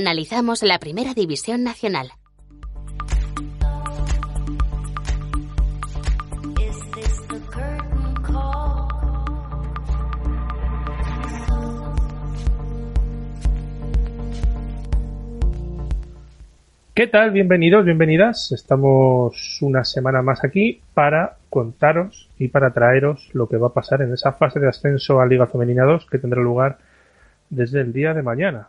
Analizamos la Primera División Nacional. ¿Qué tal? Bienvenidos, bienvenidas. Estamos una semana más aquí para contaros y para traeros lo que va a pasar en esa fase de ascenso a Liga Femenina 2 que tendrá lugar desde el día de mañana.